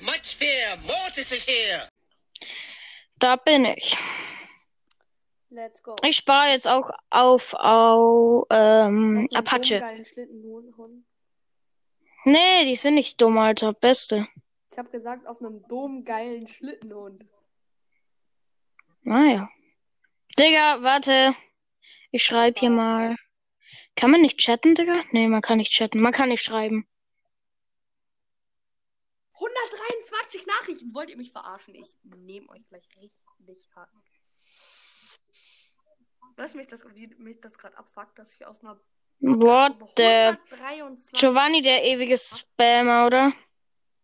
Much fear. Mortis is here. Da bin ich. Let's go. Ich spare jetzt auch auf, auf ähm, Apache. geilen. Nee, die sind nicht dumm, Alter. Beste. Ich habe gesagt, auf einem domgeilen Schlittenhund. Naja. Digga, warte. Ich schreibe hier mal. Kann man nicht chatten, Digga? Nee, man kann nicht chatten. Man kann nicht schreiben. 123 Nachrichten. Wollt ihr mich verarschen? Ich nehme euch gleich richtig hart. Weißt du, mich das, wie mich das gerade abfuckt, dass ich aus einer What the... 123. Giovanni, der ewige Spammer, oder?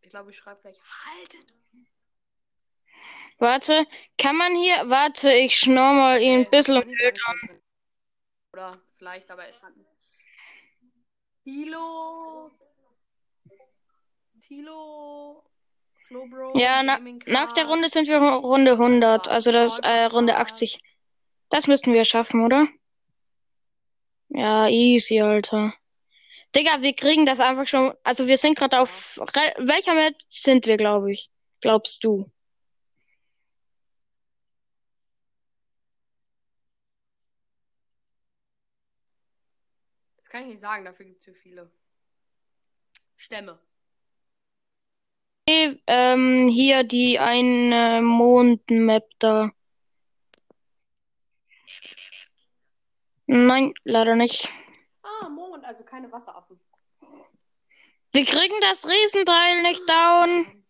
Ich glaube, ich schreibe gleich. Haltet! Warte, kann man hier... Warte, ich schnorr mal ihn ein bisschen eigentlich drin. Oder vielleicht, aber es stand. Tilo. Tilo. Flowbro. Ja, na, nach der. Runde sind wir Runde 100, also das äh, Runde 80. Das müssten wir schaffen, oder? Ja, easy, Alter. Digga, wir kriegen das einfach schon. Also wir sind gerade auf. Welcher Match sind wir, glaube ich? Glaubst du? Das kann ich nicht sagen, dafür gibt es zu viele. Stämme. Ähm, hier die eine Mond-Map da. Nein, leider nicht. Ah, Mond, also keine Wasseraffen. Wir kriegen das Riesenteil nicht down.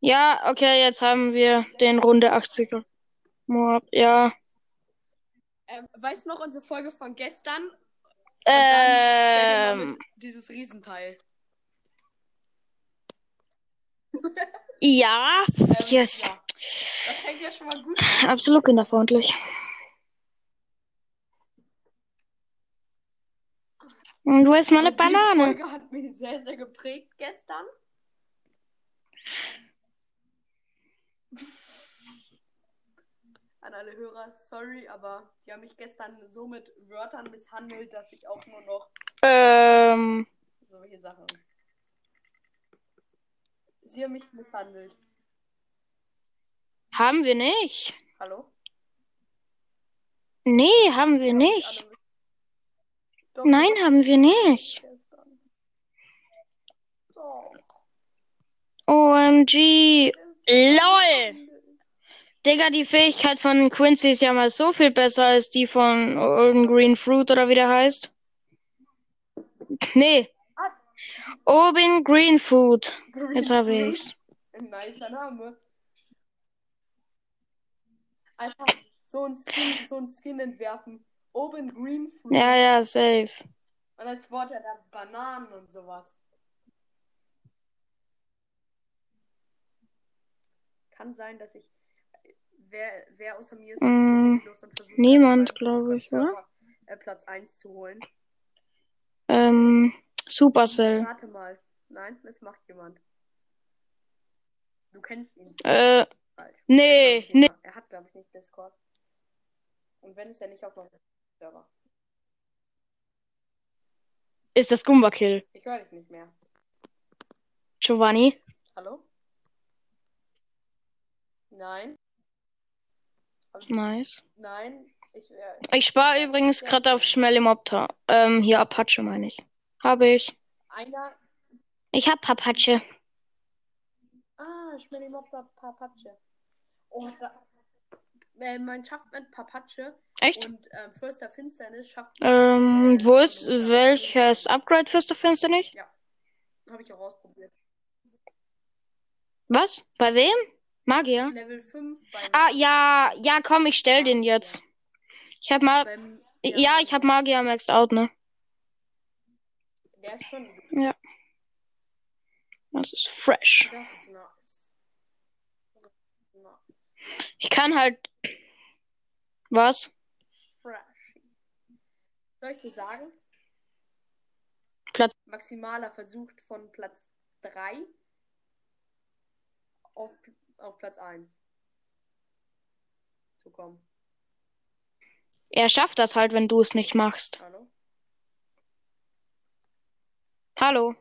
Ja, okay, jetzt haben wir den Runde 80er. Moab, ja. Ähm, weißt du noch unsere Folge von gestern? Ähm, dieses Riesenteil. ja, Ähm, yes. ja. Das fängt ja schon mal gut an. Absolut kinderfreundlich. Und wo ist meine Die Banane? Folge hat mich sehr, sehr geprägt gestern. An alle Hörer, sorry, aber die haben mich gestern so mit Wörtern misshandelt, dass ich auch nur noch Ähm, solche Sachen. Sie haben mich misshandelt. haben wir nicht. Hallo? Nee, haben wir nicht. Doch, Nein, haben wir nicht. Doch. OMG. LOL. Digga, die Fähigkeit von Quincy ist ja mal so viel besser als die von Golden Green Fruit oder wie der heißt. Nee. Oben Green Food. Green Jetzt habe Fruit. ich's. Ein nicer Name. Einfach so ein Skin, so ein Skin entwerfen. Oben Green Fruit. Ja, ja, safe. Und als Wort ja dann Bananen und sowas. Kann sein, dass ich. Wer, wer außer mir ist Mm, versucht, niemand, beim glaube ich, oder? äh, Platz 1 zu holen. Ähm, Supercell. Warte mal. Nein, das macht jemand. Du kennst ihn. Äh, Falsch. nee, war nee. Fehler. Er hat, glaube ich, nicht Discord. Und wenn, ist er nicht auf meinem Server. Ist das Goomba Kill. Ich höre dich nicht mehr. Giovanni. Hallo? Nein. Nice. Nein. Ich, äh, Ich spare übrigens gerade auf Schmellimopta. Ähm, hier Apache meine ich. Habe ich. einer. Ich hab Apache. Ah, Schmellimopter Papache. Oh, da. Äh, man schafft mit Papache Echt? und äh, Fürster Finsternis schafft. Ähm, äh, wo ist welches Upgrade fürs der Finsternis? Habe ich auch ausprobiert. Was? Bei wem? Magier? Level 5 bei. Ah, ja, ja, komm, ich stell den jetzt. Ich hab mal, Beim, ja, ich hab Magier maxed out, ne? Der ist schon. Ja. Das ist fresh. Das ist nice. nice. Ich kann halt, was? Fresh. Soll ich dir sagen? Platz- Maximaler versucht von Platz 3 auf, auf Platz 1 zu kommen. Er schafft das halt, wenn du es nicht machst. Hallo? Hallo?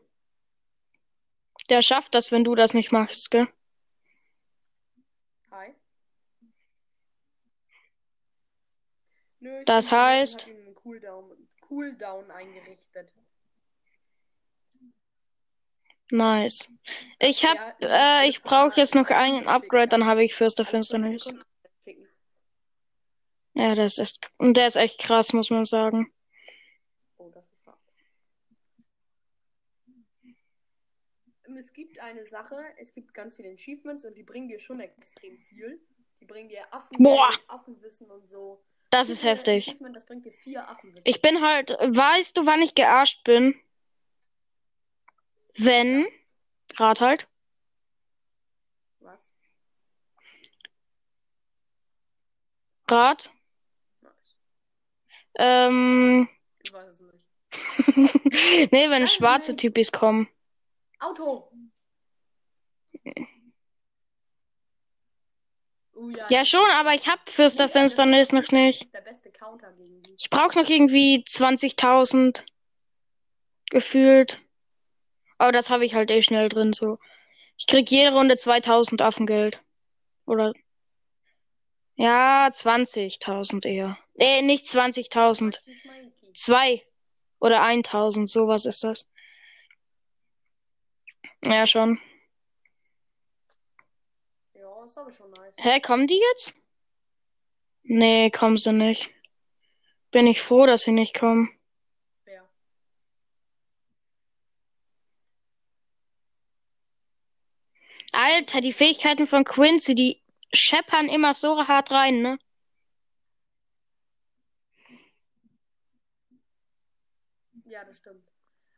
Der schafft das, wenn du das nicht machst, gell? Hi. Nö, Das heißt- Cooldown, Cooldown eingerichtet. Nice. Ich hab, Ja, äh, ich brauche jetzt noch einen Upgrade, dann habe ich Fürst der Finsternis. Ja, das ist, und der ist echt krass, muss man sagen. Oh, das ist wahr. Es gibt eine Sache, es gibt ganz viele Achievements und die bringen dir schon extrem viel. Die bringen dir Affen, Boah. Affenwissen und so. Das ist heftig. Das bringt dir vier Affenwissen. Ich bin halt, weißt du, wann ich gearscht bin? Wenn, rat halt, Was? rat, Nice. ähm, Ich weiß es nicht. nee, wenn Weiß schwarze. Typis kommen. Auto! Uh, ja, Ja, schon, aber ich hab Fürst der Nee, das ist- Finsternis noch nicht. Ich brauche noch irgendwie 20.000 gefühlt. Aber das habe ich halt eh schnell drin so. Ich krieg jede Runde 2000 Affengeld. Oder ja, 20.000 eher. Äh, nicht 20.000. Mikey Smikey. Zwei oder 1000, sowas ist das. Ja, schon. Ja, ist aber schon nice. Hä, kommen die jetzt? Nee, kommen sie nicht. Bin ich froh, dass sie nicht kommen. Wer? Alter, die Fähigkeiten von Quincy, die scheppern immer so hart rein, ne? Ja, das stimmt.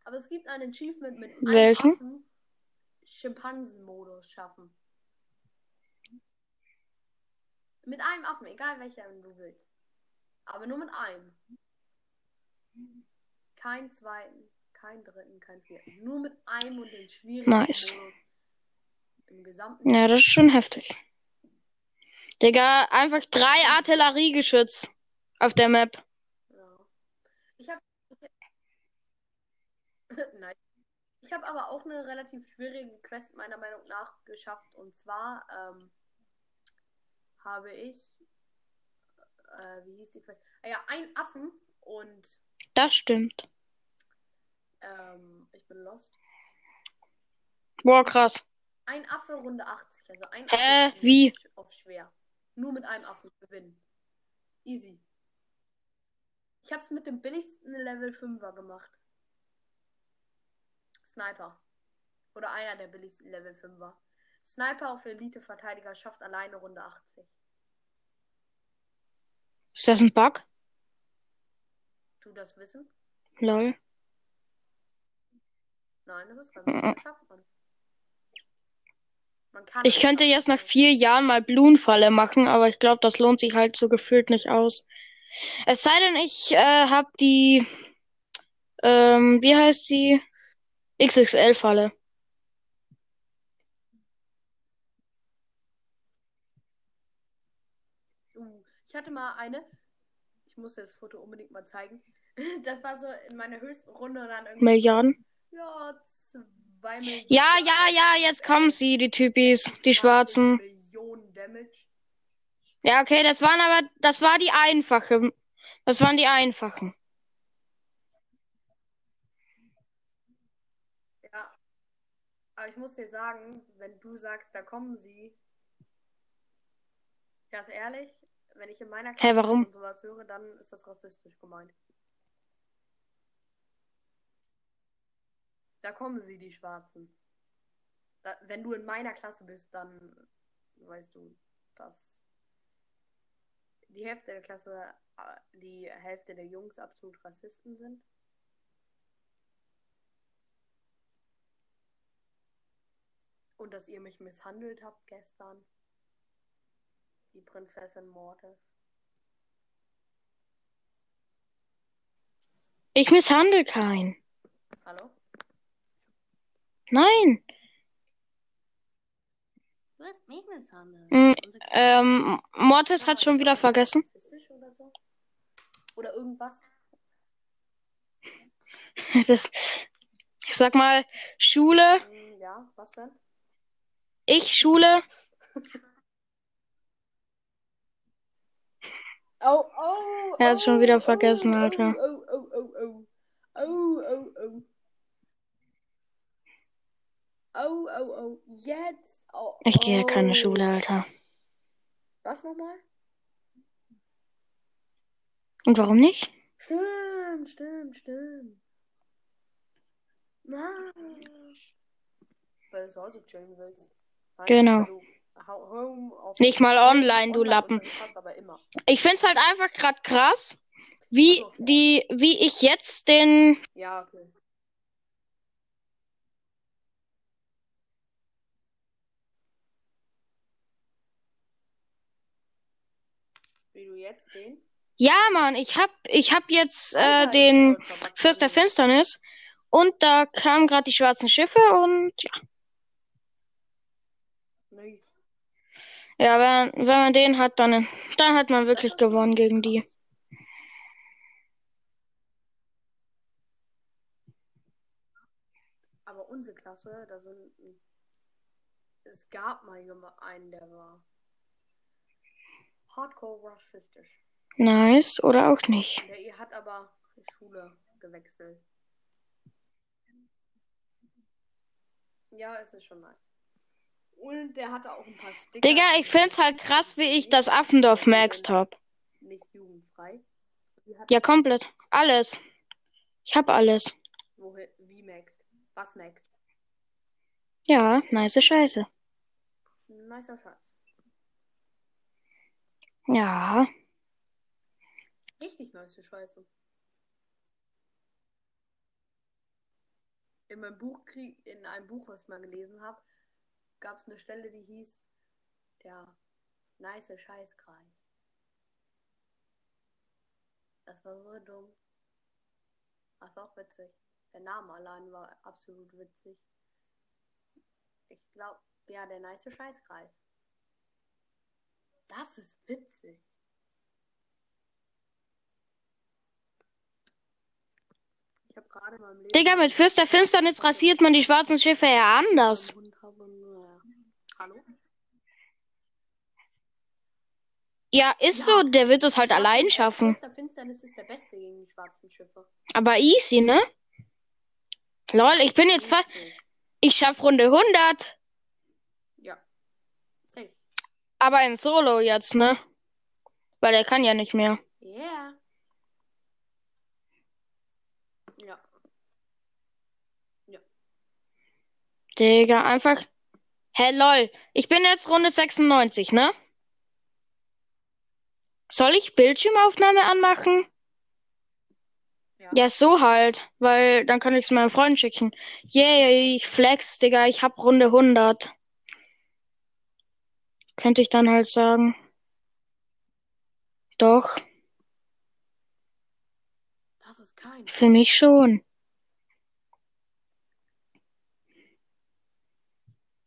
Aber es gibt ein Achievement mit Welchen? einem Affen Schimpansen-Modus schaffen. Mit einem Affen, egal welchen du willst. Aber nur mit einem. Kein zweiten, kein dritten, kein vierten. Nur mit einem und den schwierigsten Nice. Modus im gesamten Ja, das ist schon heftig. Digga, einfach drei Artilleriegeschütz auf der Map. Ja. Ich habe Nein. Ich habe aber auch eine relativ schwierige Quest meiner Meinung nach geschafft. Und zwar ähm, habe ich, äh, wie hieß die Quest? Ah ja, ein Affen und Das stimmt. ähm, ich bin lost. Boah, krass. Ein Affe Runde 80. Also ein? Affe Wie? auf schwer. Nur mit einem Affen gewinnen. Easy. Ich habe es mit dem billigsten Level 5er gemacht. Sniper. Oder einer der billigsten Level 5er. Sniper auf Elite-Verteidiger schafft alleine Runde 80. Ist das ein Bug? Du das wissen? Lol. Nein, das ist ganz gut. Das schafft man. Ich könnte jetzt nach vier Jahren mal Blumenfalle machen, aber ich glaube, das lohnt sich halt so gefühlt nicht aus. Es sei denn, ich äh, hab die, ähm, wie heißt die? XXL-Falle. Ich hatte mal eine. Ich muss das Foto unbedingt mal zeigen. Das war so in meiner höchsten Runde und dann irgendwie. Milliarden. Ja, zwei. Ja, ja, ja, jetzt kommen sie, die Typis, die Schwarzen. Ja, okay, das waren aber, das war die einfache. Das waren die einfachen. Ja. Aber ich muss dir sagen, wenn du sagst, da kommen sie. Ganz ehrlich, wenn ich in meiner Klasse warum? und sowas höre, dann ist das rassistisch gemeint. Da kommen sie, die Schwarzen. Da, wenn du in meiner Klasse bist, dann weißt du, dass die Hälfte der Klasse, äh, die Hälfte der Jungs absolut Rassisten sind. Und dass ihr mich misshandelt habt gestern. Die Prinzessin Mortis. Ich misshandle keinen. Hallo? Nein. Du hast mich misshandelt. Mm, Ähm, Mortis hat schon wieder vergessen. Oder, so? oder irgendwas? Das, ich sag mal, Schule Hm, Ja, was denn? Ich Schule. Oh, oh, Er hat's schon oh, wieder oh, vergessen, oh, Alter. Oh, oh, oh, oh. Oh, oh, oh. Oh, oh, oh. Jetzt. Oh, Ich gehe oh. keine Schule, Alter. Was nochmal? Und warum nicht? Stimmt, stimmt, stimmt. Nein. Weil du zu Hause chillen willst. Nein, Genau. Nicht mal online, du Lappen. Ich find's halt einfach grad krass, wie so, ja. die, wie ich jetzt den. Ja, okay. Wie du jetzt den? Ja, Mann, ich hab, ich hab jetzt äh, den Fürst der. Finsternis und da kamen gerade die schwarzen Schiffe und ja, Nice. ja, wenn, wenn man den hat, dann, dann hat man wirklich gewonnen gegen die. Aber unsere Klasse, da sind. Es gab mal jemand- einen, der war hardcore rassistisch. Nice oder auch nicht. Der ihr hat aber die Schule gewechselt. Ja, es ist schon nice. Und der hatte auch ein paar Sticker. Digga, ich find's halt krass, wie ich das Affendorf maxed hab. Nicht jugendfrei. Ja, komplett. Alles. Ich hab alles. wohin, wie maxed? Was maxed? Ja, nice Scheiße. Nicer Scheiß. Ja. Richtig nice Scheiße. In meinem Buch in einem Buch, was ich mal gelesen habe, gab es eine Stelle, die hieß der nice Scheißkreis. Das war so dumm. Das war auch witzig. Der Name allein war absolut witzig. Ich glaube, ja, der nice Scheißkreis. Das ist witzig. Ich habe gerade in meinem Leben. Digga, mit Fürst der Finsternis rasiert man die schwarzen Schiffe ja anders. Hallo? Ja, ist Ja. so, der wird es halt allein schaffen. Fürst der Finsternis ist der Beste gegen die schwarzen Schiffe. Aber easy, ne? Lol, ich bin jetzt fast. Ich schaff Runde 100. Ja. Safe. Aber in Solo jetzt, ne? Weil er kann ja nicht mehr. Yeah. Ja. Digga, einfach. Hä, lol. Ich bin jetzt Runde 96, ne? Soll ich Bildschirmaufnahme anmachen? Ja. Ja, so halt. Weil dann kann ich es meinem Freund schicken. Yay, ich flex, Digga. Ich hab Runde 100. Könnte ich dann halt sagen. Doch, Das ist kein. für mich schon.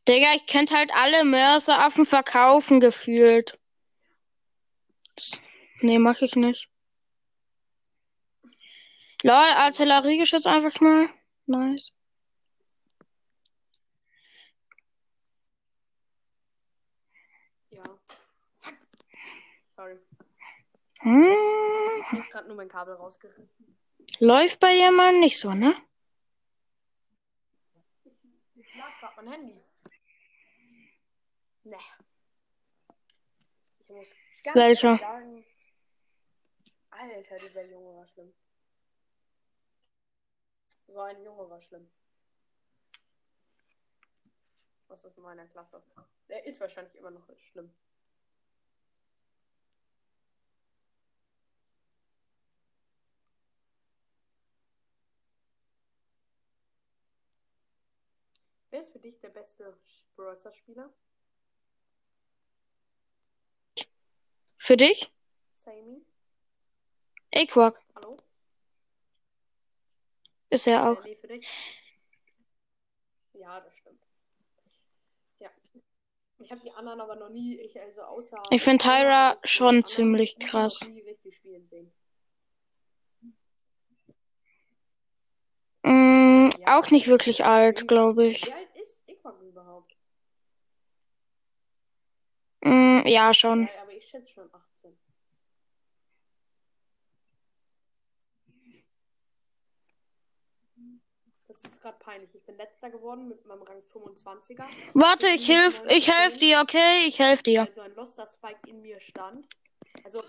Digga, ich könnte halt alle Mörseraffen verkaufen, gefühlt. Nee, mach ich nicht. Lol, Artilleriegeschütz einfach mal. Nice. Ja. Fuck. Sorry. Hm, Mir ist gerade nur mein Kabel rausgerissen. läuft bei jemandem nicht so, ne? Ich lag gerade mein Handy. Ne. Ich muss ganz Welcher? ehrlich sagen. Alter, dieser Junge war schlimm. So ein Junge war schlimm. Was ist in meiner Klasse? Der ist wahrscheinlich immer noch schlimm. Für dich der beste Brawler-Spieler? Für dich? Sammy? Aquak Hallo? ist er Äh, auch. nee, für dich. Ja, das stimmt. Ja. Ich habe die anderen aber noch nie, ich also außer. Ich find Tyra schon ziemlich krass. nie richtig spielen sehen. Mm, Ja, auch nicht wirklich alt, glaube ich. Wie alt ist Ja, schon. Ja, aber ich schätze schon 18. Das ist gerade peinlich. Ich bin letzter geworden mit meinem Rang 25er. Warte, ich hilf, ich helf dir, okay? Ich helf dir. Also ein Loster Spike in mir stand. Also.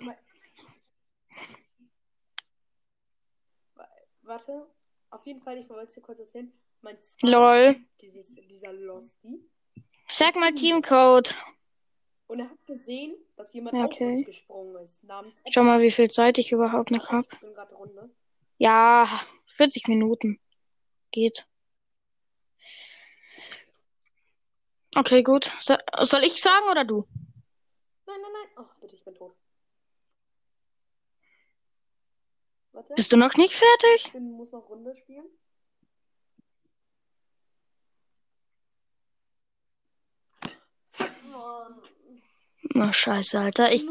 Warte. Auf jeden Fall, ich wollte es dir kurz erzählen. Mein Spike, Lol. Dieses, dieser Losty. Sag mal Teamcode. Und er hat gesehen, dass jemand Ja, auf okay. uns gesprungen ist. Schau mal, wie viel Zeit ich überhaupt noch hab. Ich bin gerade Runde. Ja, 40 Minuten. Geht. Okay, gut. So, soll ich sagen oder du? Nein, nein, nein. Oh, bitte, ich bin tot. Warte. Bist du noch nicht fertig? Ich bin, muss noch Runde spielen. Fuck, Mann. Na, scheiße, Alter. Ich,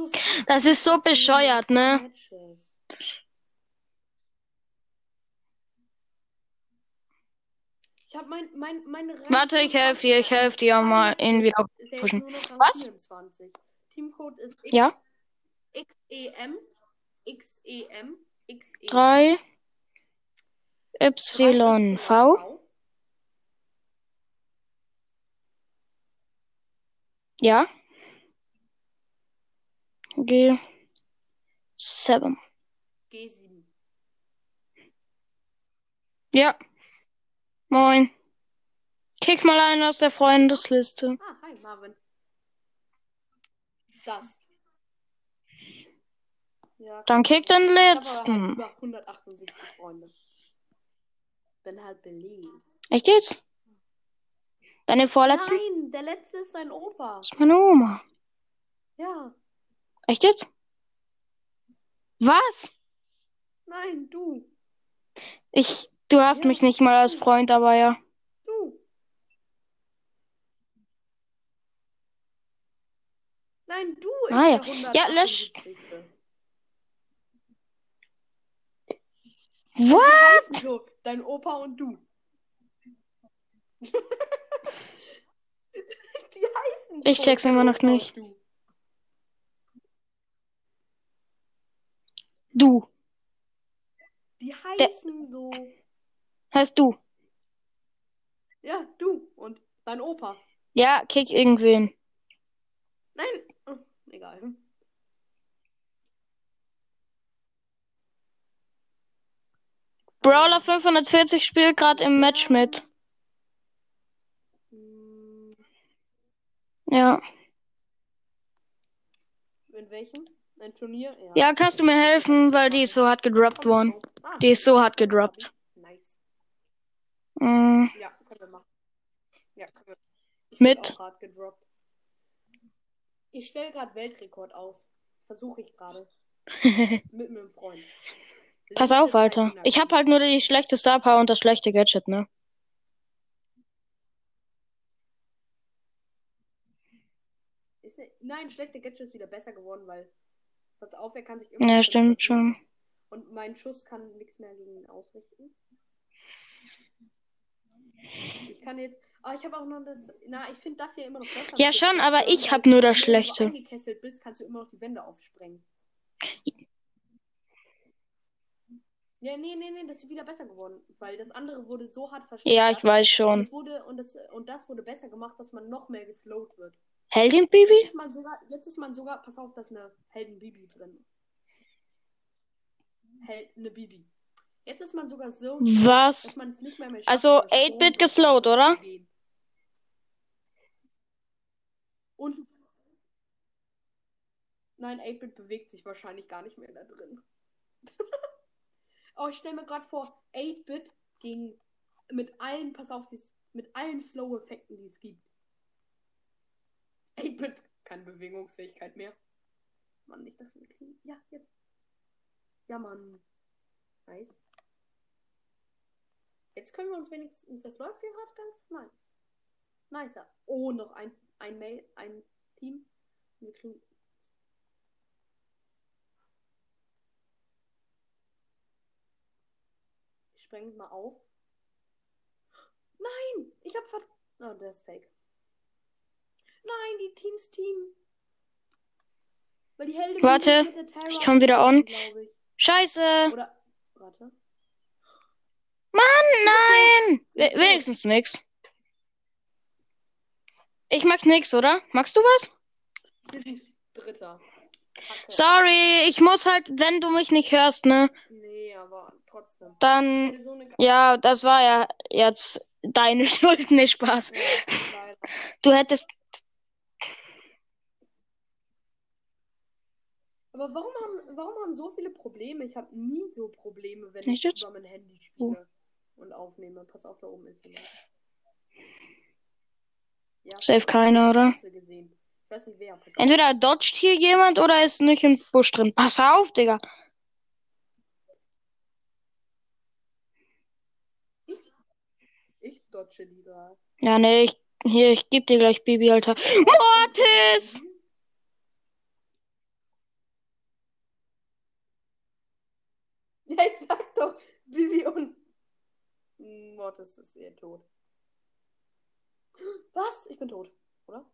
das ist so 18 bescheuert, ne? Ich hab mein, mein, Rang Warte, ich helf dir, ich helf dir mal ihn wieder pushen. Was? 24. Teamcode ist X, Ja? XEM, XEM, XEM. 3 Y V. Ja. G 7. G7. Ja. Moin. Kick mal einen aus der Freundesliste. Ah, hi, Marvin. Das. Ja, Dann kick den ich habe aber halt letzten. über 178 Freunde. Bin halt beliebt. Echt jetzt? Deine vorletzten? Nein, der letzte ist dein Opa. Das ist meine Oma. Ja. Echt jetzt? Was? Nein, du. Ich, du hast Ja. mich nicht mal als Freund, aber ja. Du. Nein, du ist Ah, ja. Ja, lösch. 178. What? Die heißen so, dein Opa und du. Die heißen Ich check's immer noch nicht. du. Du. Die heißen so. Heißt du. Ja, du und dein Opa. Ja, kick irgendwen. Nein, oh, egal. Brawler 540 spielt gerade im Match mit. Hm, Ja. In welchem? Ein Turnier? Ja. Ja, kannst du mir helfen, weil die ist so hart gedroppt worden. Ah, Die ist so hart gedroppt. Nice. Mm, Ja, können wir machen. Ja, können wir. Ich Mit? Ich stelle gerade Weltrekord auf. Versuche ich gerade. Mit einem Freund. Pass auf, Alter. Ich hab halt nur die schlechte Star Power und das schlechte Gadget, ne? Ne, nein, schlechte Gadget ist wieder besser geworden, weil. Pass auf, er kann sich immer. Ja, stimmt schon. Und mein Schuss kann nichts mehr gegen ihn ausrichten. Ich kann jetzt. Ah, ich habe auch noch das. Na, ich finde das hier immer noch besser. Ja, schon, aber ich weil hab nur das wenn du Schlechte. eingekesselt bist, kannst du immer noch die Wände aufsprengen. Ja, nee, nee, nee, das ist wieder besser geworden. Weil das andere wurde so hart verstärkt. Ja, ich weiß Und, schon. es wurde, und, das, und das wurde besser gemacht, dass man noch mehr geslowt wird. Heldin-Baby? Jetzt ist man sogar, jetzt ist man sogar, pass auf, da ist eine Helden-Bibi drin. Hel eine Bibi. Jetzt ist man sogar so, Was? dass man es nicht mehr, mehr schafft, Also, über Strom 8-Bit geslowt, oder? Und Nein, 8-Bit bewegt sich wahrscheinlich gar nicht mehr da drin. oh, ich stelle mir gerade vor, 8-Bit ging mit allen, pass auf, mit allen Slow-Effekten, die es gibt. 8-Bit keine Bewegungsfähigkeit mehr. Mann, ich dachte, wir kriegen. Ja, jetzt. Ja, Mann. Nice. Jetzt können wir uns wenigstens. Das läuft hier gerade ganz nice. Nicer. Oh, noch ein, ein Mail, ein Team. Wir kriegen. Ich spreng mal auf. Nein! Ich hab ver. Oh, der ist fake. Nein, die Teams Team. Weil die Helden Warte, ich komm wieder on. Scheiße. Oder, warte. Nein. We wenigstens nix. Ich mag nix, oder? Magst du was? Wir sind Dritter. Kacke. Sorry, ich muss halt, wenn du mich nicht hörst, ne? Nee, aber trotzdem. Dann, so ja, das war ja jetzt deine Schuld, nicht Spaß. Leider. Du hättest, Aber warum haben, warum haben so viele Probleme? Ich habe nie so Probleme, wenn Echt ich über mein Handy spiele und aufnehme. Pass auf, da oben ist jemand. Ja, Safe keiner, oder? Ich nicht wer. Entweder dodgt hier jemand oder ist nicht im Busch drin. Pass auf, Digga. Ich dodge die gerade. Ja, nee, ich, hier, ich geb dir gleich Baby, Alter. Mortis! Ja, ich sag doch, Bibi und Mortis ist ihr tot. Was? Ich bin tot, oder?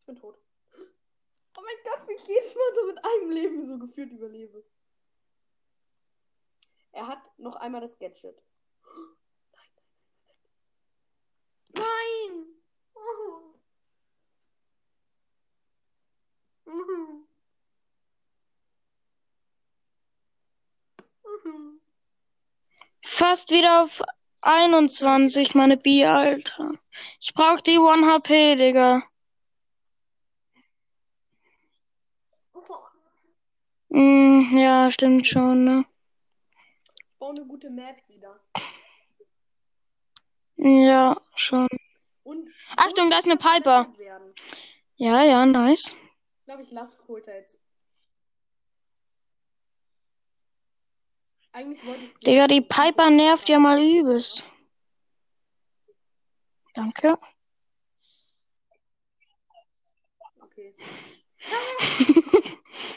Ich bin tot. Oh mein Gott, wie geht's mal so mit einem Leben so gefühlt überlebe? Er hat noch einmal das Gadget. Nein! Oh. Mhm. Mhm. Fast wieder auf 21, meine B, Alter. Ich brauch die 1 HP, Digga. Oh. Hm, ja, stimmt schon, ne? Ich baue eine gute Map wieder. Ja, schon. Und Achtung, da ist eine Piper. werden. Ja, ja, nice. Ich glaube, ich lasse Coulter jetzt. Eigentlich wollte ich. Digga, die Piper nervt ja mal übelst. Danke. Okay.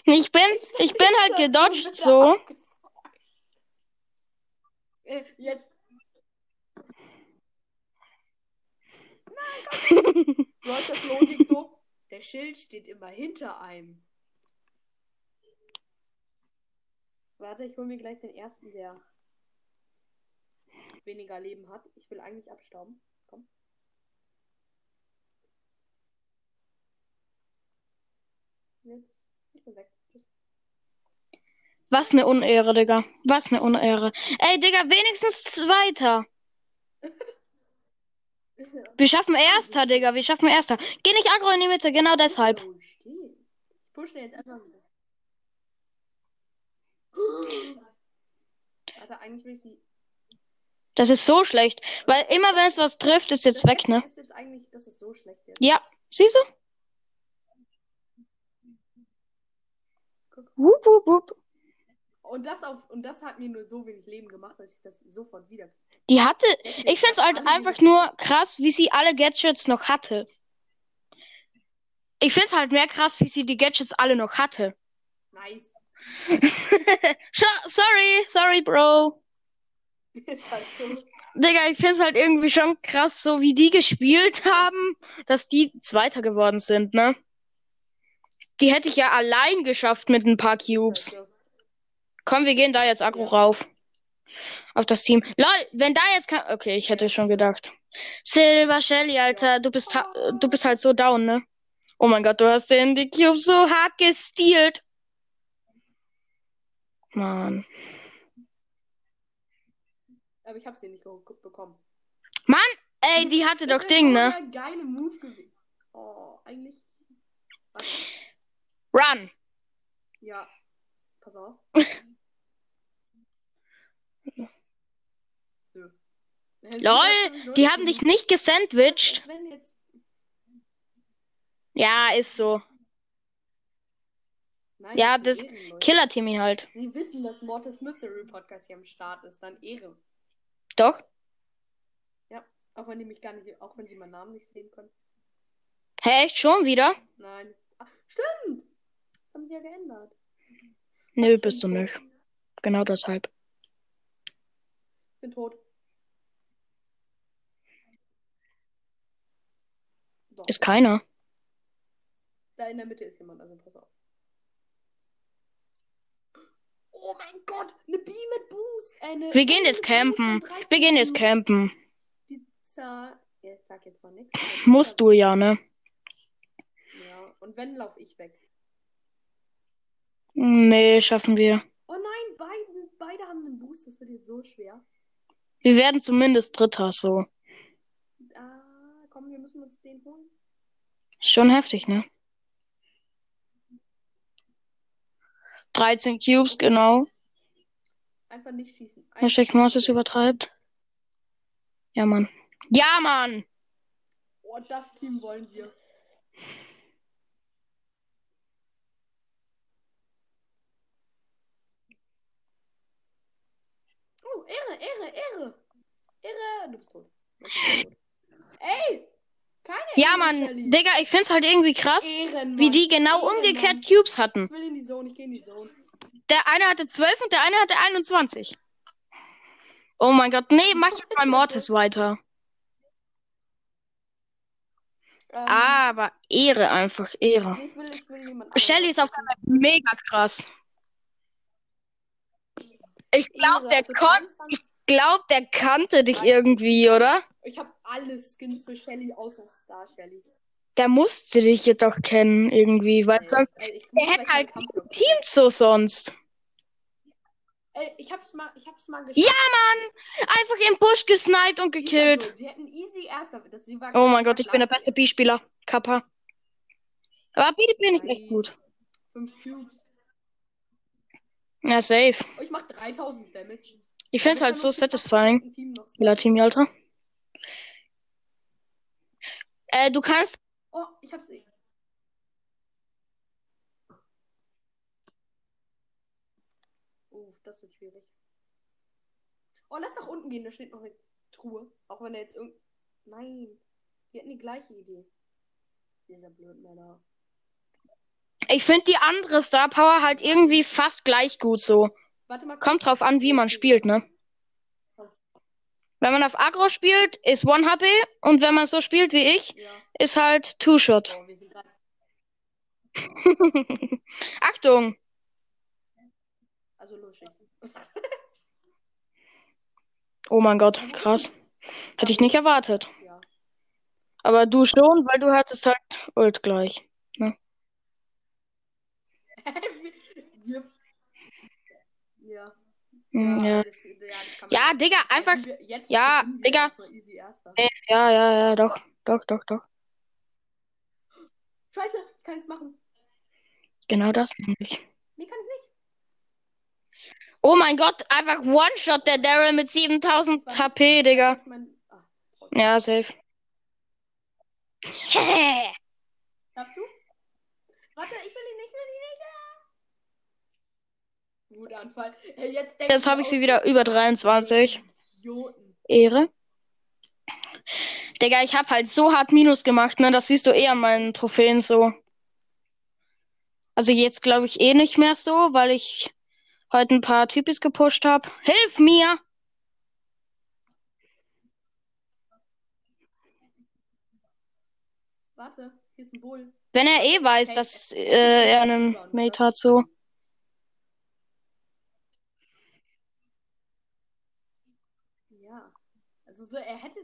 Ich bin, ich bin halt gedodged so. Äh, jetzt. Du hast das Logik so. Der Schild steht immer hinter einem. Warte, ich hole mir gleich den ersten, der weniger Leben hat. Ich will eigentlich abstauben. Komm. Jetzt. Ich bin weg. Was ne Unehre, Digga. Was ne Unehre. Ey, Digga, wenigstens Zweiter. Wir schaffen Erster, Digga. Wir schaffen Erster. Geh nicht aggro in die Mitte, genau deshalb. Ich pushe jetzt erstmal wieder. Warte, eigentlich will ich sie. Das ist so schlecht. Weil immer wenn es was trifft, ist jetzt Das weg, ne? ist jetzt eigentlich, das ist so schlecht jetzt. Ja, siehst du? Wup, wup, wup. Und das auf und das hat mir nur so wenig Leben gemacht, dass ich das sofort wieder. Die hatte. Ich find's halt einfach nur krass, wie sie alle Gadgets noch hatte. Ich find's halt mehr krass, wie sie die Gadgets alle noch hatte. Nice. Sorry, sorry, Bro. ist halt so. Digga, ich find's halt irgendwie schon krass, so wie die gespielt haben, dass die Zweiter geworden sind, ne? Die hätte ich ja allein geschafft mit ein paar Ist Cubes. halt so. Komm, wir gehen da jetzt aggro rauf. Auf das Team. Lol, wenn da jetzt kann. Okay, ich hätte schon gedacht. Silver Shelly, Alter, du bist, du bist halt so down, ne? Oh mein Gott, du hast den die Cube so hart gestealt. Mann. Aber ich hab's dir nicht bekommen. Mann, ey, die hatte Das doch Ding, ne? geile Move gewesen. Oh, eigentlich. Warte. Run. Ja. Pass auf. Lol, die haben dich nicht gesandwiched. Ja, ist so. Nein, Ja, das. Killer-Timmy halt. Sie wissen, dass Mortis Mystery Podcast hier am Start ist, dann Ehre. Doch. Auch wenn die mich gar nicht, auch wenn sie meinen Namen nicht sehen können. Hä, echt schon wieder? Nein. Ah, stimmt! Das haben sie ja geändert. Nö, bist du nicht. Genau deshalb. bin tot. Ist keiner. da in der Mitte ist jemand, also pass auf. Oh mein Gott, eine Bee mit Boost. Äh, eine Wir gehen jetzt campen. und 13 Wir gehen jetzt campen. Pizza. Ja, ich sag jetzt mal nichts. Musst du ja, ne? Ja, und wenn, lauf ich weg. Nee, schaffen wir. Oh nein, beide, beide haben einen Boost. Das wird jetzt so schwer. Wir werden zumindest Dritter, so. Ah, komm, wir müssen uns den holen. Schon heftig, ne? 13 Cubes, genau. Einfach nicht schießen. Einfach Hashtag Mortis übertreibt. Ja, Mann. Ja, Mann! Oh, das Team wollen wir. Oh, Ehre, Ehre, Ehre. Ehre. Du bist tot. Du bist tot. Ey! Keine Ja, Mann. Digga, ich find's halt irgendwie krass, Ehrenmann. wie die genau Ehrenmann. umgekehrt Cubes hatten. Ich will in die Zone, ich geh in die Zone. Der eine hatte 12 und der eine hatte 21. Oh mein Gott, nee, mach jetzt mal Mortis weiter. Ähm, Aber Ehre einfach, Ehre. ich will, ich will Shelly ist auf der Map mega krass. Ich glaub, Ehre, der also kon 23 glaub, der kannte dich irgendwie, oder? Ich habe alle Skins für Shelly außer Star Shelly. Der musste dich jetzt doch kennen irgendwie, weil Ey, sonst der muss hätte halt meinen Kampf Team so sonst. Ey, ich hab's mal, ich hab's mal Ja, Mann! Einfach im Busch gesniped und gekillt. Also, sie hätten easy war Oh mein Gott, ich bin der beste B-Spieler. Kappa. Aber B bin ich echt gut. Fünf Cubes. Ja, safe. Oh, ich mach 3000 Damage. Ich find's Wir halt so satisfying. im Team Alter. Äh, du kannst. Oh, ich hab's eh. Uff, das wird schwierig. Oh, lass nach unten gehen, da steht noch eine Truhe. Auch wenn er jetzt irgend. Nein. Die hatten die gleiche Idee. Dieser blöden Männer. Ich finde die andere Star Power halt irgendwie fast gleich gut so. Warte mal. Kommt drauf an, wie man spielt, ne? Wenn man auf Agro spielt, ist One HP und wenn man so spielt wie ich, Ja. ist halt Two Shot. Oh. Achtung! Also. Oh mein Gott, krass. Hätte ich nicht erwartet. ja. Aber du schon, weil du hattest halt Ult gleich. wir. Ja. Ja, Das, ja, das Digga, einfach. Jetzt ja, Digga. Erster. Ja, ja, ja, doch. Doch, doch, doch. Scheiße, ich kann nichts machen. Genau das nämlich. Nee, kann ich nicht. Oh mein Gott, einfach One-Shot der Daryl mit 7000 Was? HP, Digga. Mein, ah, Ja, safe. Schaffst du? Warte, ich will ihn nicht, ich will ihn nicht. Wutanfall. Ey, jetzt Jetzt habe ich sie wieder über 23. Idioten. Ehre. Digga, ich hab halt so hart Minus gemacht, ne? Das siehst du eh an meinen Trophäen so. Also jetzt glaube ich eh nicht mehr so, weil ich heute ein paar Typis gepusht hab. Hilf mir! Warte, hier ist ein Bull. Wenn er eh weiß, dass äh, er einen Mate hat, so. Ja. Also so, er hätte.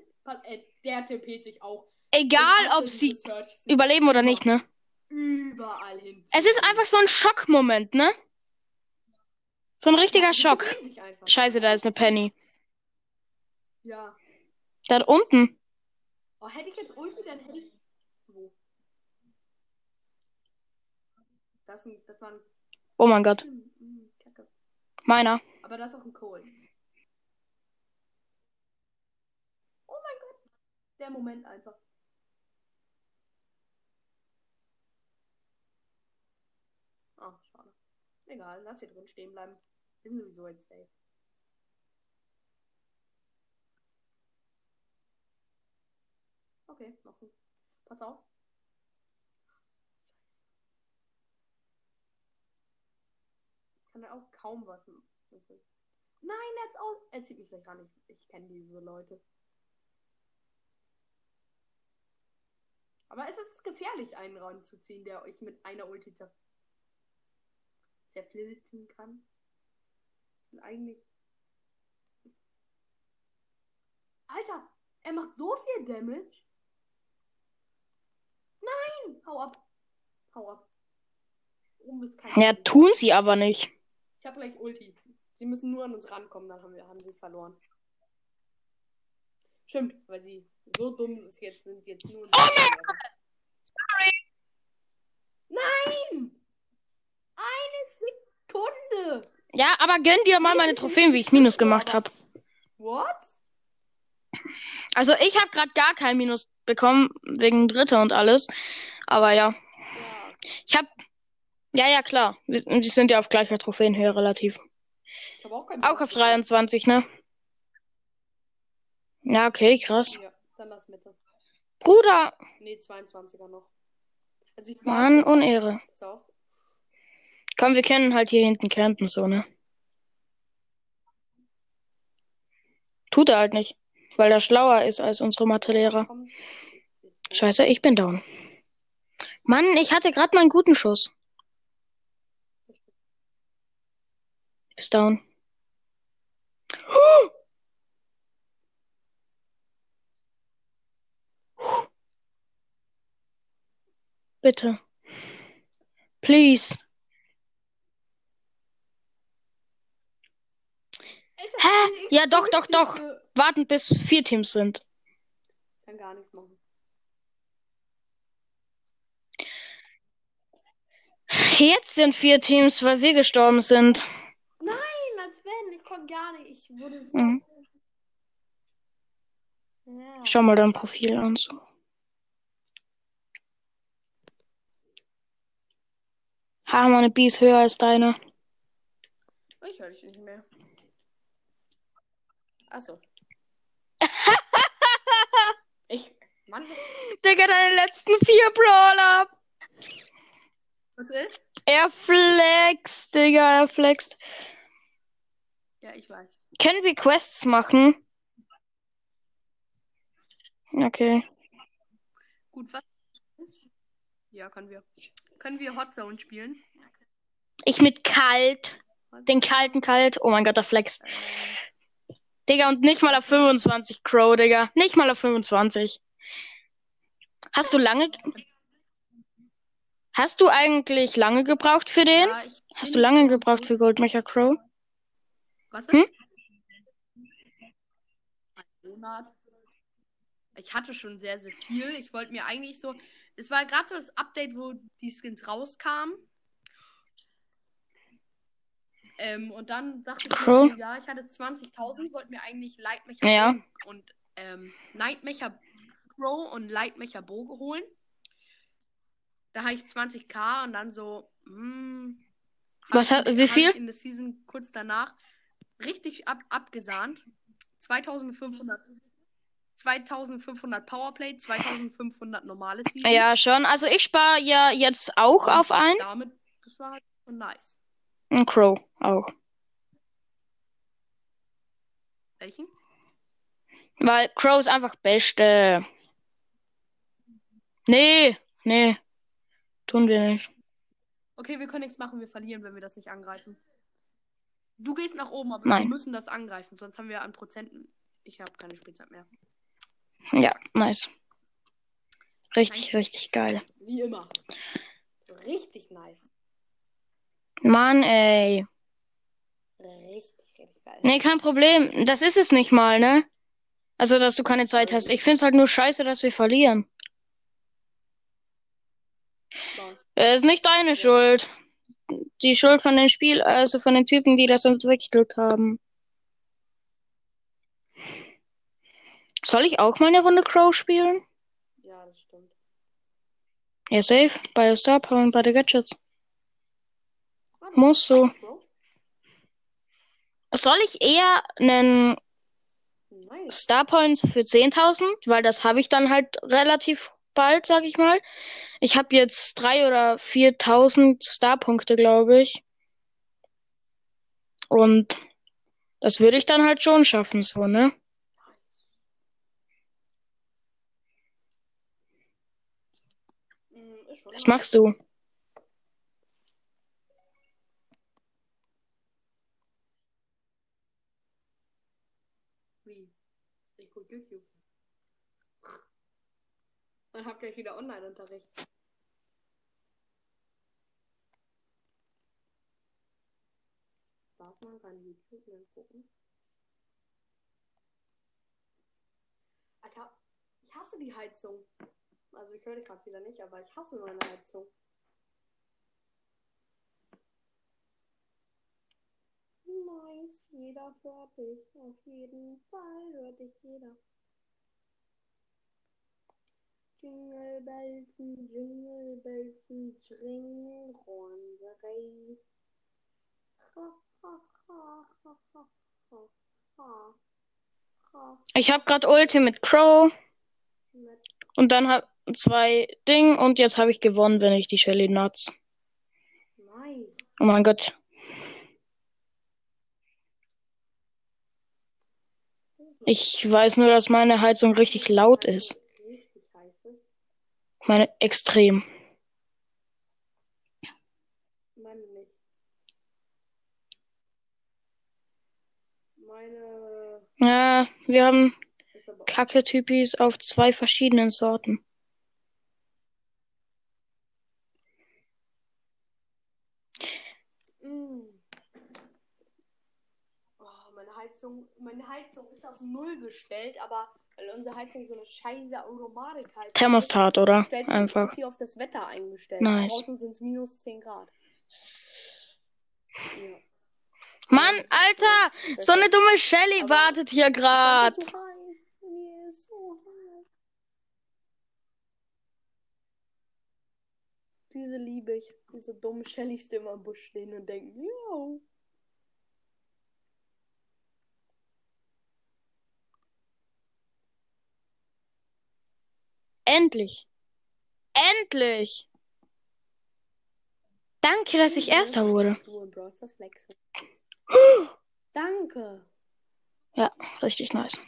Äh, der TP't sich auch. Egal, ob sie überleben oder nicht, ne? Überall hin. Es ist einfach so ein Schockmoment, ne? So ein richtiger Die Schock. Scheiße, da ist eine Penny. Ja. Da unten. Oh, hätte ich jetzt Ulti, dann hätte ich. Wo? Das, das war ein. Oh mein Gott. Kacke. Meiner. Aber das ist auch ein Cole. Oh mein Gott. Der Moment einfach. Ah, schade. Egal, lass hier drin stehen bleiben. Wir sind sowieso jetzt safe. Okay, noch ein. Pass auf. Scheiße. Ich kann ja auch kaum was. machen. Nein, hat's aus. Er zieht mich gleich gar nicht. Ich kenne diese Leute. Aber es ist gefährlich, einen ranzuziehen, der euch mit einer Ulti zer zerflitten kann. Und eigentlich. Alter, er macht so viel Damage. Nein! Hau ab. Hau ab. Ja, tun sie aber nicht. Ich habe gleich Ulti. Sie müssen nur an uns rankommen, dann haben wir haben sie verloren. Stimmt, weil sie so dumm ist jetzt sind jetzt nur. Oh mein Nein! Eine Sekunde! Ja, aber gönn dir mal meine Trophäen, wie ich Minus gemacht habe. What? Also ich habe gerade gar kein Minus bekommen wegen Dritte und alles. Aber ja, Ja. ich habe ja ja klar, wir, wir sind ja auf gleicher Trophäenhöhe relativ. Ich habe auch kein Auch auf 23, ne? Ja, okay, krass. Ja, dann das Mitte. Bruder, Nee, 22er noch. Also ich Mann, Unehre. Auf. Komm, wir kennen halt hier hinten campen so, ne? Tut er halt nicht, weil er schlauer ist als unsere Mathelehrer. Scheiße, ich bin down. Mann, ich hatte gerade mal einen guten Schuss. Bis down. Bitte. Please. Alter, Hä? Ja, doch, doch, doch. Warten, bis vier Teams sind. Kann gar nichts machen. Jetzt sind vier Teams, weil wir gestorben sind. Nein, als wenn. Ich konnte gar nicht. Ich wurde so. Mhm. Ja. Schau mal dein Profil an. So. Ha, meine B ist höher als deine. Ich höre dich nicht mehr. Achso. ich. Mann, was, Digga, deine letzten vier Brawler. was ist? Er flext, Digga, er flext. Ja, ich weiß. Können wir Quests machen? Okay. Gut, was? Ja, können wir. Können wir Hot Zone spielen? Ich mit kalt. Den kalten kalt. Oh mein Gott, der flext. Ähm, Digga, und nicht mal auf 25, Crow, Digga. Nicht mal auf 25. Hast du lange. Hast du eigentlich lange gebraucht für den? ja, Hast du lange gebraucht für Goldmecher Crow? Was ist? Hm? Ein Monat. Ich hatte schon sehr, sehr viel. Ich wollte mir eigentlich so. Es war gerade so das Update, wo die Skins rauskamen. Ähm, und dann dachte ich, mir so, ja, ich hatte 20.000, wollte mir eigentlich Lightmecher Ja. Und ähm, Nightmecher Crow und Lightmecher Boge holen. Da habe ich 20k und dann so, hm, hab Was hat- wie viel? In der Season kurz danach richtig ab, abgesahnt. 2500 2500 Powerplay, 2500 normale Season. Ja, schon. Also ich spare ja jetzt auch Und auf ein. Damit, das war halt nice. Und Crow auch. Welchen? Weil Crow ist einfach Beste. Nee, nee. Tun wir nicht. Okay, wir können nichts machen, wir verlieren, wenn wir das nicht angreifen. Du gehst nach oben, aber Nein. wir müssen das angreifen, sonst haben wir an Prozenten. Ich habe keine Spielzeit mehr. Ja, nice. Richtig, Nice. richtig geil. Wie immer. Richtig nice. Mann, ey. Richtig, richtig geil. Nee, kein Problem. Das ist es nicht mal, ne? Also, dass du keine Zeit hast. Ich find's halt nur scheiße, dass wir verlieren. Es ist nicht deine Schuld. Die Schuld von den Spiel, also von den Typen, die das entwickelt haben. Soll ich auch mal eine Runde Crow spielen? Ja, das stimmt. Ja, safe. Bei der Star Power und bei der Gadgets. Ah, Muss so. Soll ich eher einen Nice. Star Points für 10.000? Weil das habe ich dann halt relativ bald, sag ich mal. Ich habe jetzt 3.000 oder 4.000 Star-Punkte, glaube ich. Und Das würde ich dann halt schon schaffen, so, ne? Mm, ist schon Was nice. machst du? Wie? Ich guck YouTube. Und hab gleich wieder Online-Unterricht. Darf man sein YouTube dann gucken? Alter, ich hasse die Heizung. Also ich höre dich gerade wieder nicht, aber ich hasse meine Heizung. Nice, jeder hört dich. Auf jeden Fall hört dich jeder. Jingle Belsen, Jingle Belsen, Jingle Ronserei. Ich habe gerade Ulti mit Crow und dann hab zwei Ding und jetzt habe ich gewonnen, wenn ich die Shelly Nuts. nice. Oh mein Gott. Ich weiß nur, dass meine Heizung richtig laut ist. Meine extrem. Meine nicht. Meine Ja, wir haben Kacke-Typis auf zwei verschiedenen Sorten. Mm. Oh, meine Heizung, meine Heizung ist auf Null gestellt, aber weil unsere Heizung so eine scheiße Automatik heißt. Thermostat, oder? Einfach. Ist hier auf das Wetter eingestellt. Nice. Draußen sind es minus 10 Grad. Ja. Mann, Alter! So eine dumme Shelly wartet hier heiß. Diese liebe ich. Diese dummen Shellys, die immer im Busch stehen und denken, yo. Endlich. Endlich. Danke, dass ich Erster wurde. Danke. Richtig nice.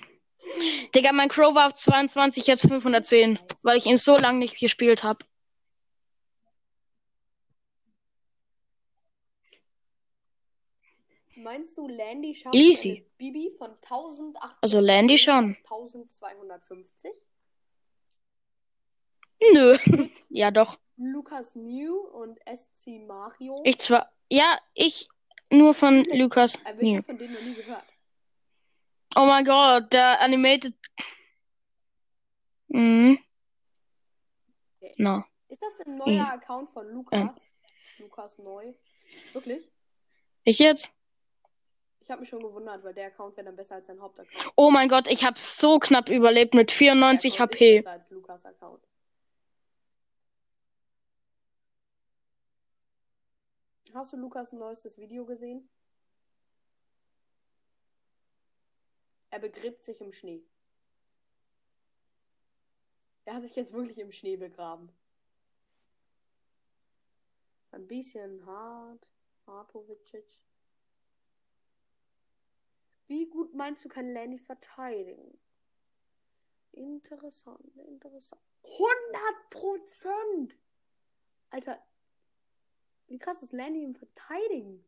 Digga, mein Crow war auf 22, jetzt 510, weil ich ihn so lange nicht gespielt habe. Meinst du, Landy schafft Easy. Bibi von 1080 Also Landy schon. auf 1250? Nö. ja, doch. Lukas New und SC Mario. Ich zwar. Ja, ich nur von Lukas. Aber ich habe von denen noch nie gehört. Oh mein Gott, der Animated. Mhm. No. Ist das ein neuer Mhm. Account von Lukas? Lukas neu. Wirklich? Ich jetzt? Ich habe mich schon gewundert, weil der Account wäre dann besser als sein Hauptaccount. Oh mein Gott, ich habe so knapp überlebt mit Der 94 Account HP. Ist besser als Lukas Account. Hast du Lukas neuestes Video gesehen? Er begräbt sich im Schnee. Er hat sich jetzt wirklich im Schnee begraben. Ist ein bisschen hart. Hartovicic. Wie gut meinst du, kann Lanny verteidigen? Interessant, interessant. 100 Prozent! Alter, wie krass ist Lanny im Verteidigen?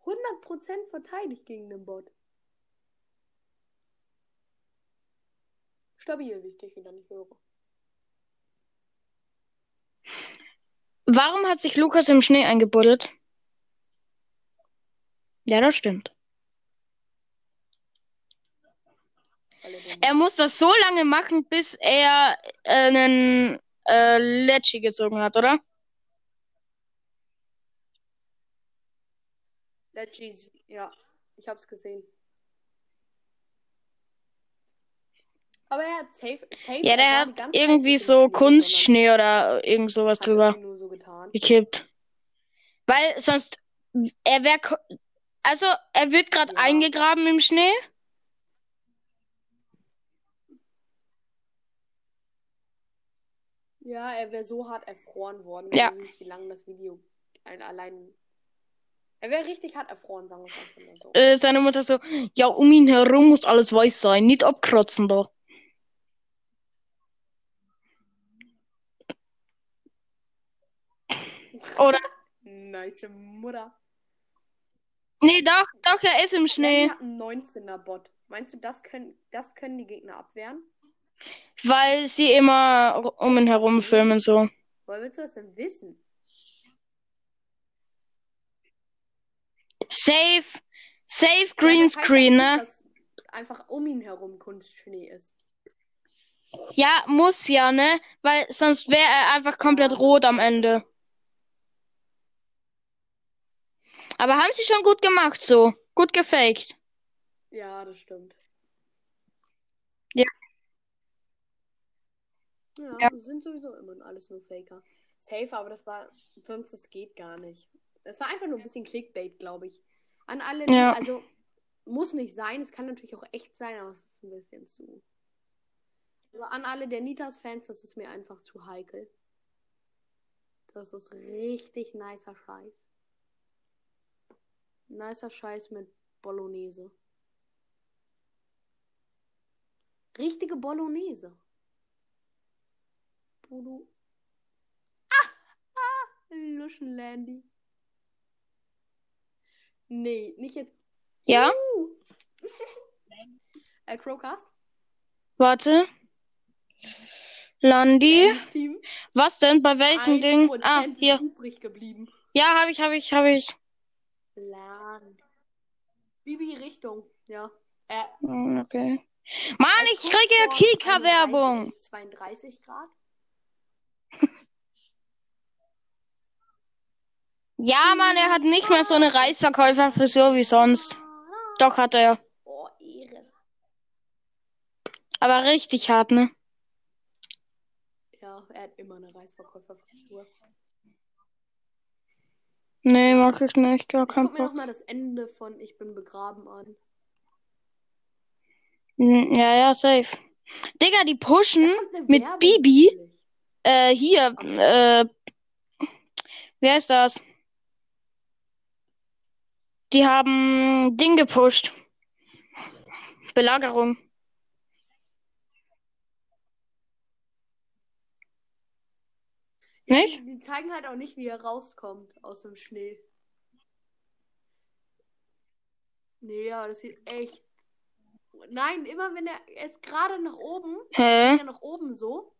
100 Prozent verteidigt gegen den Bot. Stabil, wie ich dich wieder nicht höre. Warum hat sich Lukas im Schnee eingebuddelt? Ja, das stimmt. Er Er muss das so lange machen, bis er äh, einen äh, Lecci gezogen hat, oder? Legis, ja, ich hab's gesehen. Aber er hat safe, safe Ja, er der hat irgendwie so Schnee, Kunstschnee oder irgend sowas drüber so getan. gekippt. Weil sonst, er wäre, also er wird gerade Ja. eingegraben im Schnee. Ja, er wäre so hart erfroren worden. Ja. Du siehst, wie lange das Video ein, allein. Er wäre richtig hart erfroren, sagen wir es einfach mal so. Äh, seine Mutter so, ja, um ihn herum muss alles weiß sein, nicht abkratzen da. Oder? Nice Mutter. Nee, doch, doch, er ist im Schnee. Schnee. hat einen 19er Bot. Meinst du, das können, das können die Gegner abwehren? Weil sie immer um ihn herum filmen, so. Woher willst du das denn wissen? Safe, safe Ja, das heißt Greenscreen, aber ne? nicht, dass einfach um ihn herum Kunstschnee ist. Ja, muss ja, ne? Weil sonst wäre er einfach komplett rot am Ende. Aber haben sie schon gut gemacht, so. Gut gefaked. Ja, das stimmt. Ja. Ja, Ja. sind sowieso immer alles nur Faker. Safe, aber das war, sonst das geht gar nicht. Das war einfach nur ein bisschen Clickbait, glaube ich. An alle, Ja. also muss nicht sein, es kann natürlich auch echt sein, aber es ist ein bisschen zu. Also an alle der Nitas-Fans, das ist mir einfach zu heikel. Das ist richtig nicer Scheiß. Nicer Scheiß mit Bolognese. Richtige Bolognese. Bolo. Ah, ah, Luschenlandy. Nee, nicht jetzt. Ja? Uh. äh, Crowcast? Warte. Landi. Team. Was denn? Bei welchem Ein Ding? Prozent Ah, hier. übrig geblieben. Ja, habe ich, habe ich, habe ich. Land. Bibi Richtung, ja. Äh, Hm, Okay. Mann, ich kriege Kika-Werbung. 31, 32 Grad. Ja, Mann, er hat nicht mehr so eine Reisverkäuferfrisur wie sonst. Doch, hat er. Oh, Ehre. Aber richtig hart, ne? Ja, er hat immer eine Reisverkäuferfrisur. Nee, mag ich nicht. Gar Ich keinen guck mir nochmal das Ende von Ich bin begraben an. Hm, Ja, ja, safe. Digga, die pushen mit Werbung Bibi. Äh, hier, äh, wer ist das? Die haben Ding gepusht. Belagerung. Ja, Nicht? Die, die zeigen halt auch nicht, wie er rauskommt aus dem Schnee. Nee, ja, das sieht echt. Nein, immer wenn er, er ist gerade nach oben, Hä? er nach oben so.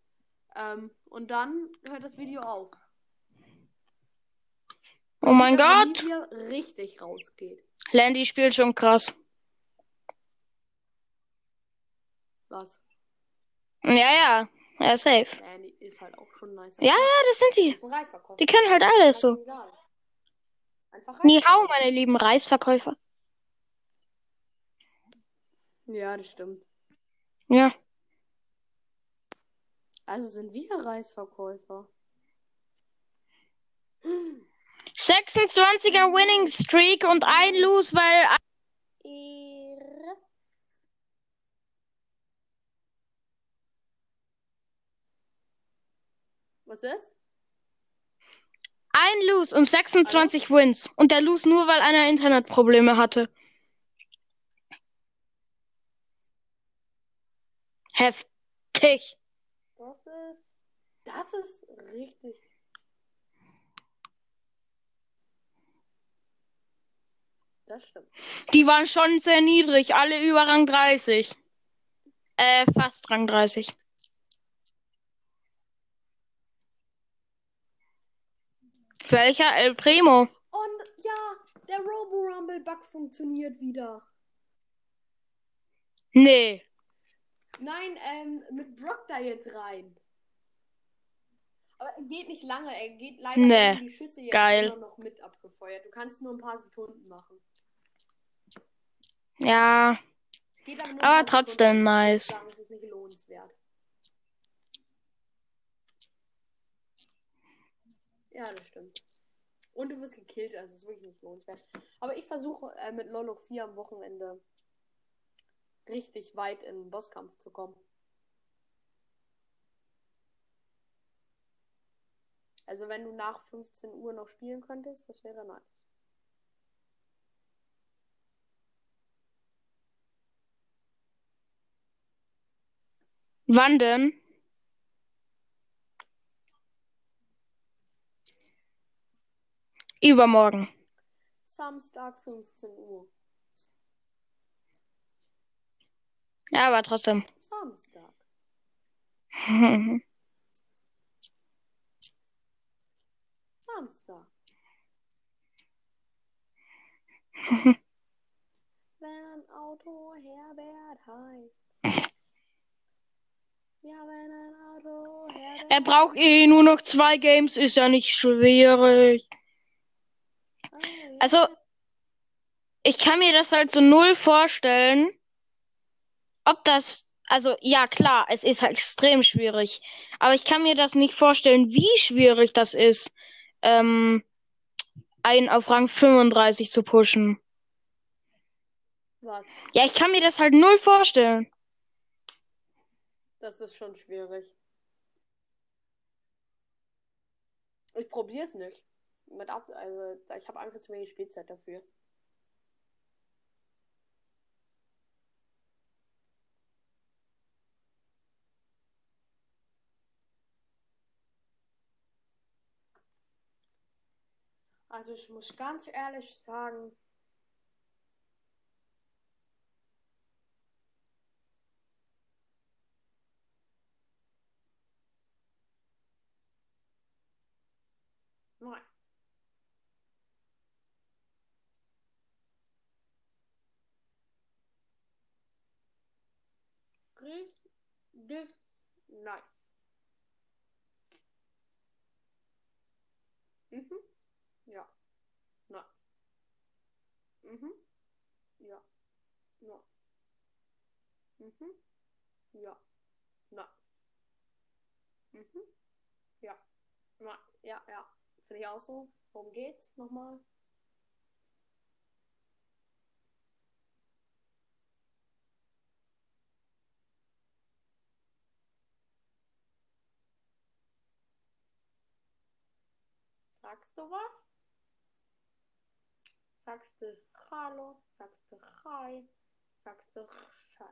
Ähm, und dann hört das Video auf. Oh mein Gott. Wie er richtig rausgeht. Landy spielt schon krass. Was? Ja, ja. Ja, safe. Danny ist halt auch schon nice. Ja, ja, das sind die. Reisverkäufer. Die können halt alles so. Einfach Ni Reisverkäufer. hao, meine lieben Reisverkäufer. Ja, das stimmt. Ja. Also sind wir Reisverkäufer. 26er Winning Streak und ein Lose, weil Ehre. Was ist? ein Lose und 26 Wins. Und der Lose nur, weil einer Internetprobleme hatte. Heftig. Das ist. Das ist richtig. Das stimmt. Die waren schon sehr niedrig, alle über Rang 30. Äh, fast Rang 30. Welcher? El Primo. Und ja, der Robo Rumble Bug funktioniert wieder. Nee. Nein, ähm, mit Brock da jetzt rein. Aber er geht nicht lange, er geht leider Nee, die Schüsse jetzt geil. immer noch mit abgefeuert. Du kannst nur ein paar Sekunden machen. Ja. Geht aber trotzdem Sekunden. nice. Sagen, es ist nicht lohnenswert. Ja, das stimmt. Und du wirst gekillt, also es ist wirklich nicht lohnenswert. Aber ich versuche äh, mit Lolo 4 am Wochenende richtig weit in den Bosskampf zu kommen. Also wenn du nach 15 Uhr noch spielen könntest, das wäre nice. Wann denn? Übermorgen. Samstag 15 Uhr. Ja, aber trotzdem. Samstag. Samstag. Wenn ein Auto Herbert heißt. Ja, wenn ein Auto Herbert er braucht eh nur noch zwei Games, ist ja nicht schwierig. Ja. Also, ich kann mir das halt so null vorstellen, ob das, also ja klar, es ist halt extrem schwierig, aber ich kann mir das nicht vorstellen, wie schwierig das ist, ähm, einen auf Rang 35 zu pushen. Was? Ja, ich kann mir das halt null vorstellen. Das ist schon schwierig. Ich probier's nicht. Mit ab, also ich habe einfach zu wenig Spielzeit dafür. Also ich muss ganz ehrlich sagen. Richtig nein. Mhm. Ja. Nein. Mhm. Ja. Nein. Mhm. Ja. Nein. Mhm. Ja. Nein. Ja, ja. Finde ich auch so. Worum geht's nochmal? Sagst du was? Sagst du Hallo? Sagst du Hi? Sagst du Scheiß?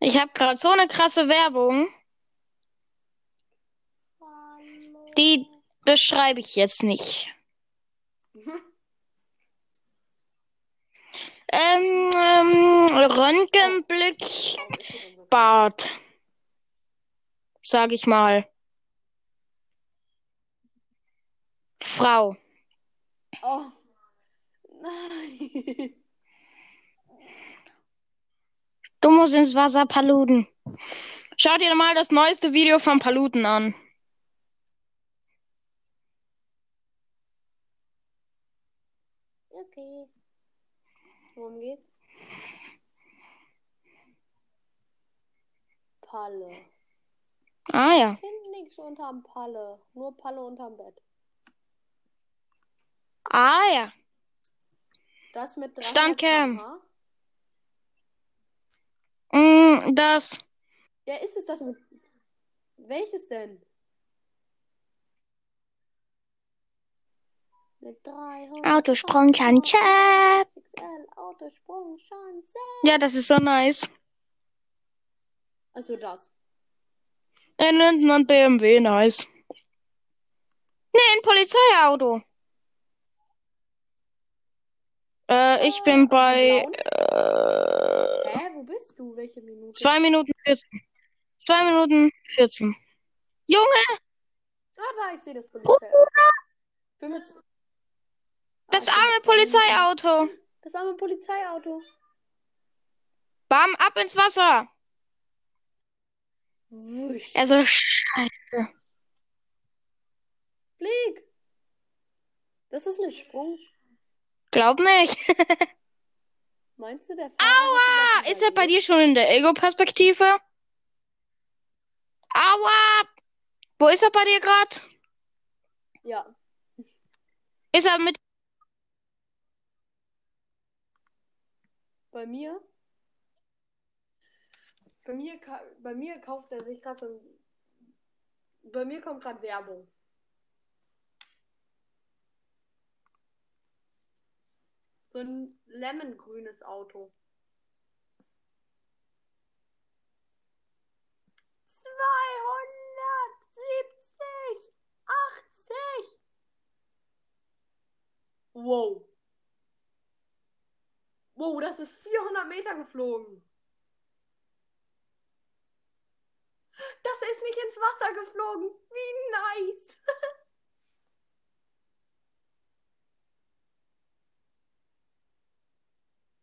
Ich habe gerade so eine krasse Werbung, Hallo? die beschreibe ich jetzt nicht. Ähm, ähm, Röntgenblick, Bart, sag ich mal. Frau. Oh. Nein. Du musst ins Wasser Paluten. Schau dir mal das neueste Video von Paluten an. Okay. Worum geht's? Palle. Ah ja. Ich finde nichts unterm Palle. Nur Palle unterm Bett. Ah ja. Das mit 300 Stuntcam. km/h? Mm, das. Ja, ist es das mit. Welches denn? Mit 300 Autosprungschanze. Autosprungschanze. Ja, das ist so nice. Also das. Er nennt man BMW nice. Nee, ein Polizeiauto. Äh, ich bin bei äh, Hä, wo bist du? Welche Minute? 2 Minuten 14. 2 Minuten 14. Junge, Ah, da, ich sehe das Polizei. Bin mit... Ah, das bin arme. Polizeiauto. Das arme Polizeiauto. Bam, ab ins Wasser. Wusch. Also, scheiße. Flieg. Das ist ein Sprung. Glaub nicht. Meinst du, der Fahrer Aua! Ist er bei dir schon in der Ego-Perspektive? Aua! Wo ist er bei dir gerade? Ja. Ist er mit. Bei mir? Bei mir, bei mir kauft er sich gerade so ein. Bei mir kommt gerade Werbung. so ein lemon-grünes Auto. Achtzig. Wow. Wow, das ist vierhundert Meter geflogen. Das ist nicht ins Wasser geflogen. Wie nice.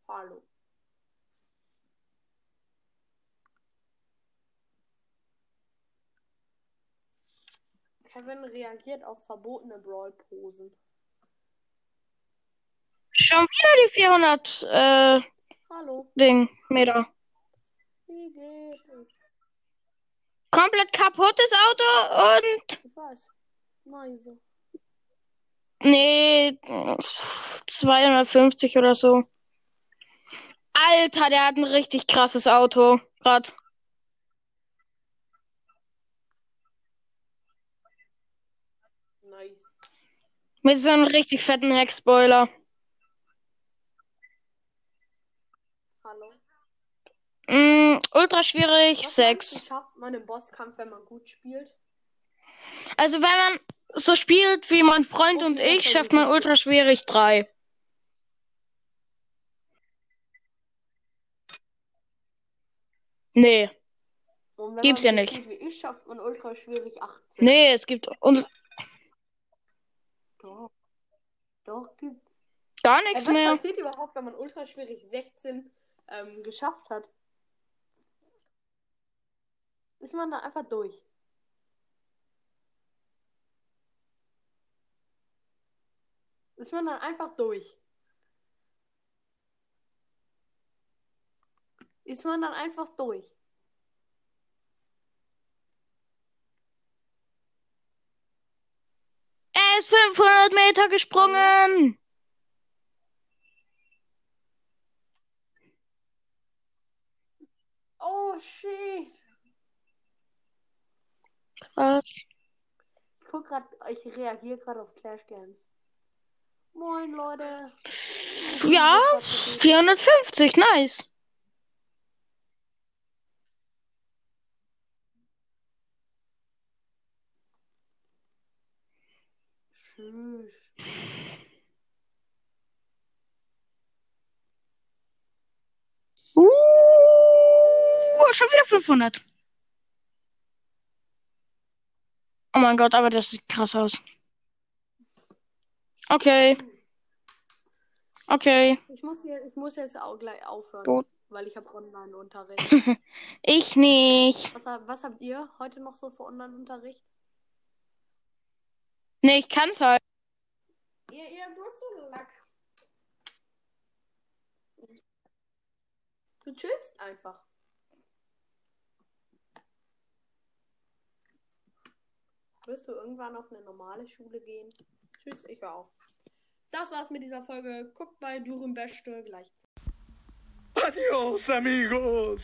Hallo. Kevin reagiert auf verbotene Brawl-Posen. Schon wieder die 400 äh, Hallo. Ding, Meter. Wie geht es? Komplett kaputtes Auto und. Ich weiß. Nice. Nee, 250 oder so. Alter, der hat ein richtig krasses Auto. Grad. Nice. Mit so einem richtig fetten Heckspoiler. Hallo. Mm, ultra schwierig, Was meinst 6. du, schafft man im Bosskampf, wenn man gut spielt? Also wenn man so spielt wie mein Freund und ich, schafft man ultra schwierig 3. Nee, Und Gibt's ja nicht. ich schafft man ultra schwierig 18. nee, es gibt un Doch. Doch, gibt's. gar nichts was mehr. passiert überhaupt, wenn man ultra schwierig 16 ähm, geschafft hat? Ist man da einfach durch? Ist man dann einfach durch? Ist man dann einfach durch? Er ist 500 Meter gesprungen. Oh shit! Krass. Ich guck grad, ich reagiere gerade auf Clash Games. Moin Leute. Ja, 450, nice. Tschüss. Uh, schon wieder 500. Oh mein Gott, aber das sieht krass aus. Okay. Okay. Ich muss, hier, ich muss jetzt auch gleich aufhören, Gut. weil ich habe Online-Unterricht. Ich nicht. Was, was habt ihr heute noch so für Online-Unterricht? Nee, ich kann's halt. Ihr, ihr, du hast so einen Lack. Du chillst einfach. Wirst du irgendwann auf eine normale Schule gehen? Tschüss, ich hör auf. Das war's mit dieser Folge. Guckt bei Durum Beste gleich. Adios, amigos.